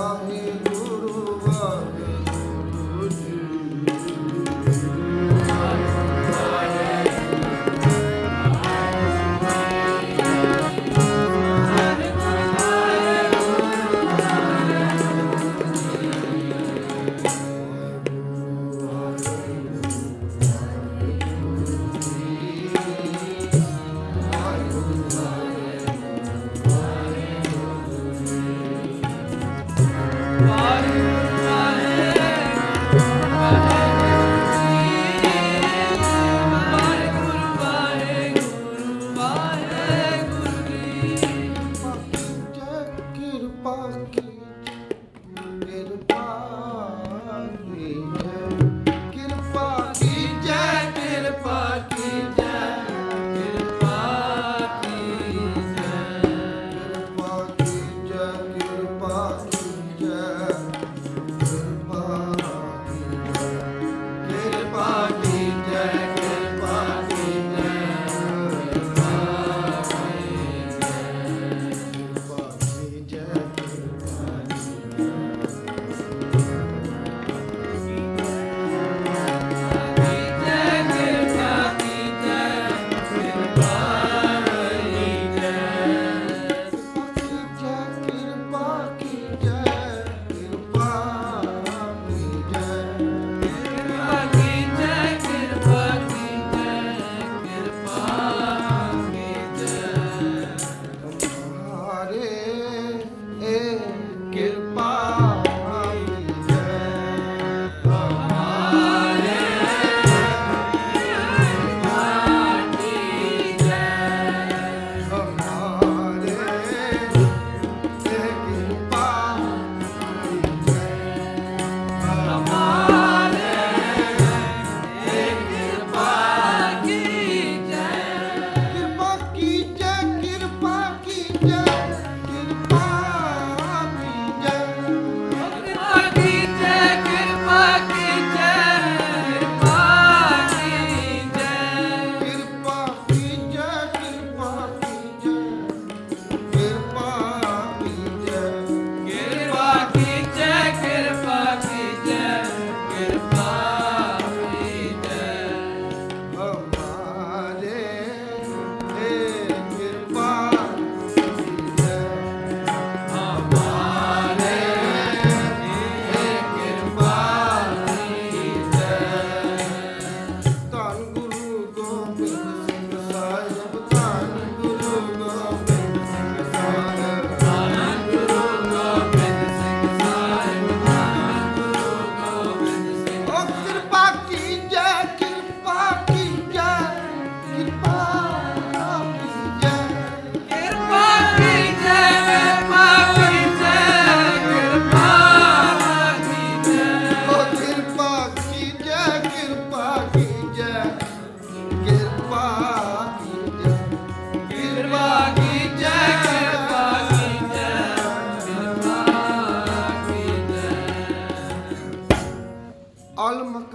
I'm here.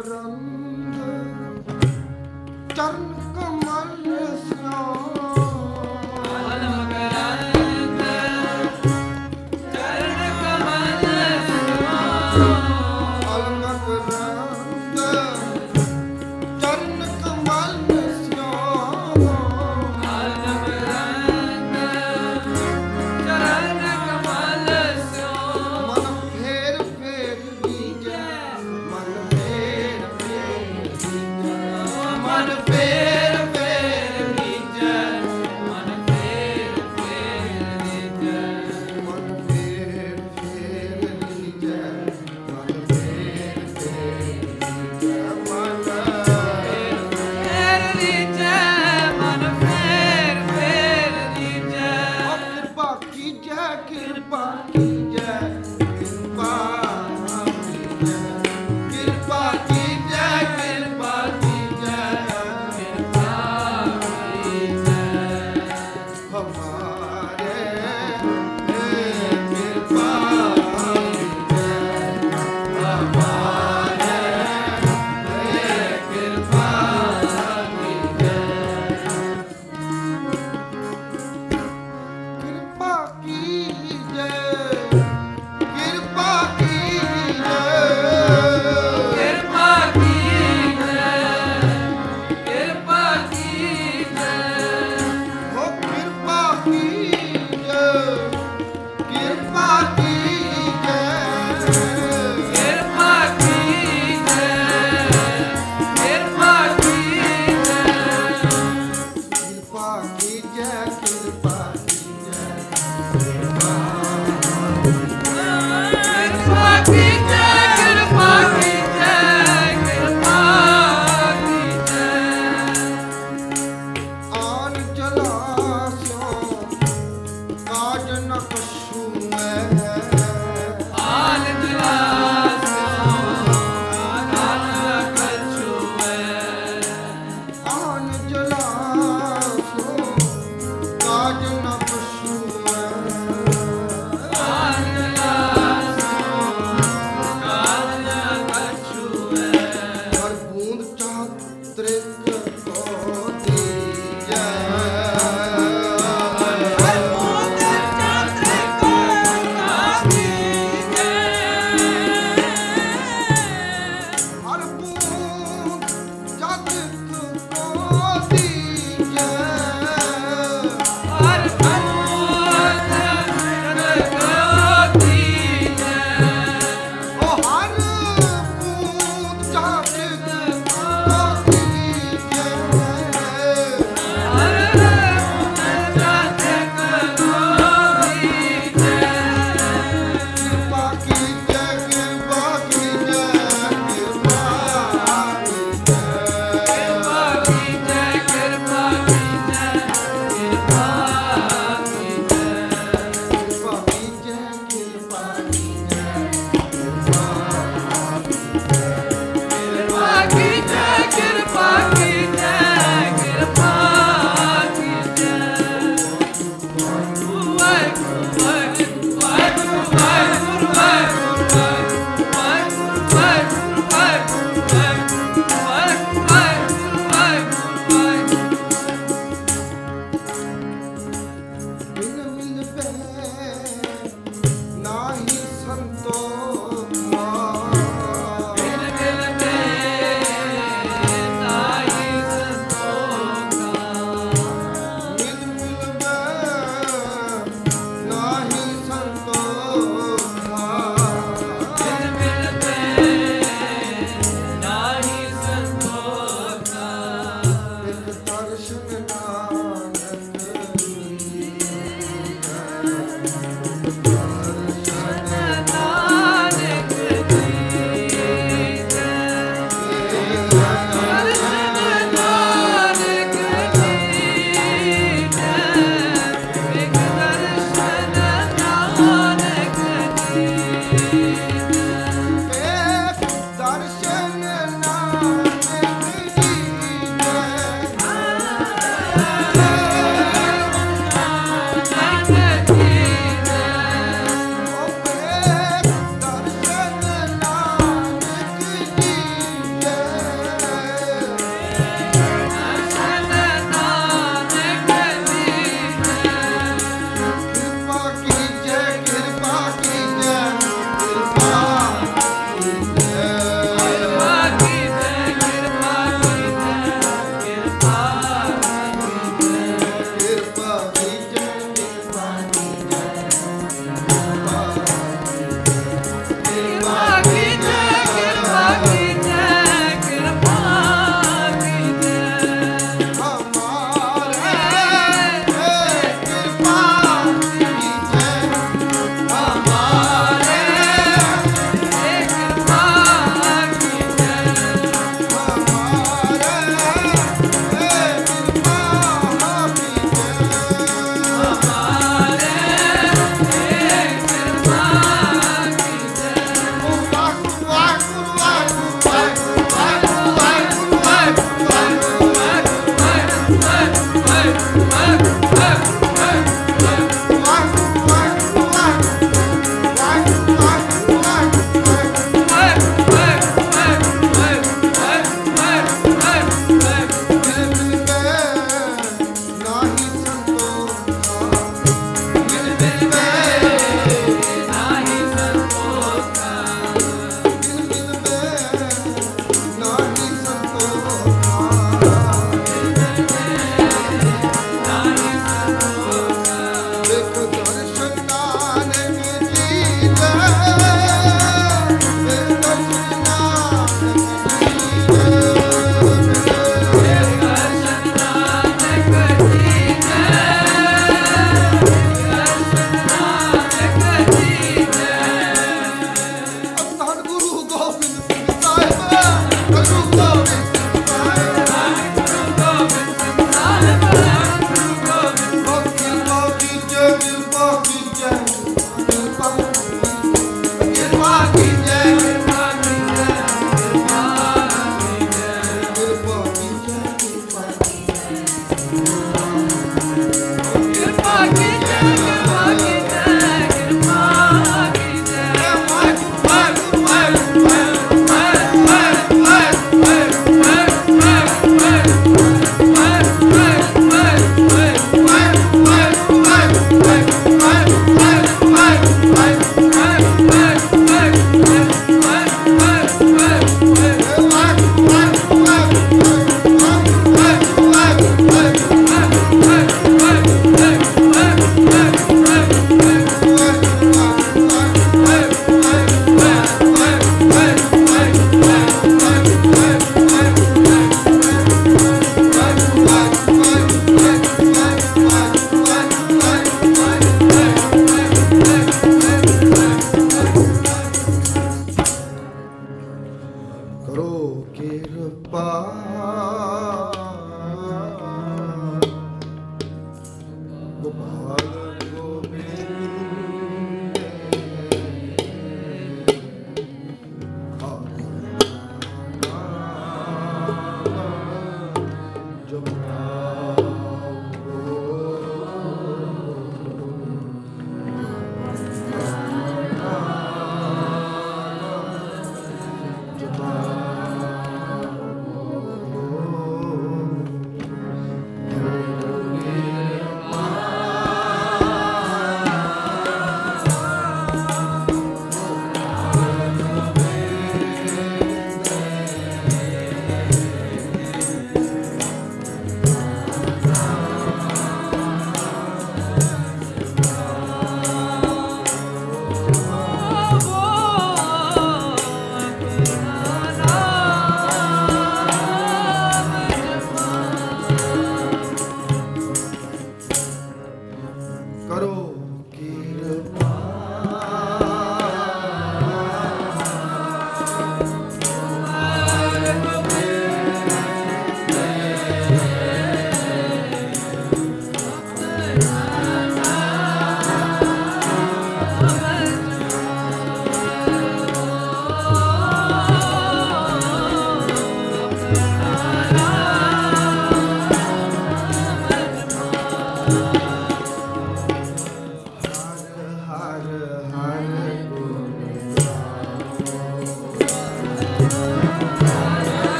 ਫਲ love.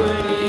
away.